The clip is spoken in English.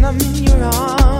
when I'm in your arms.